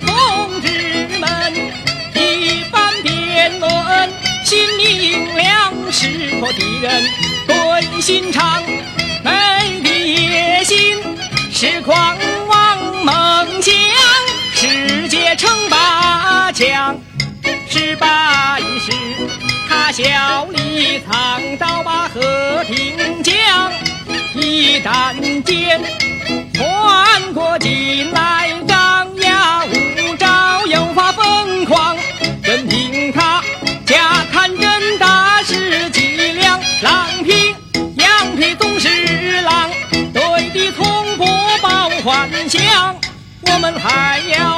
同志们，一番辩论，心明亮，识破敌人对心肠，没的野心。是狂妄梦想，世界称霸强。失败时，他笑里藏刀，把和平讲。一旦间你总是狼，对敌从不抱幻想，我们还要。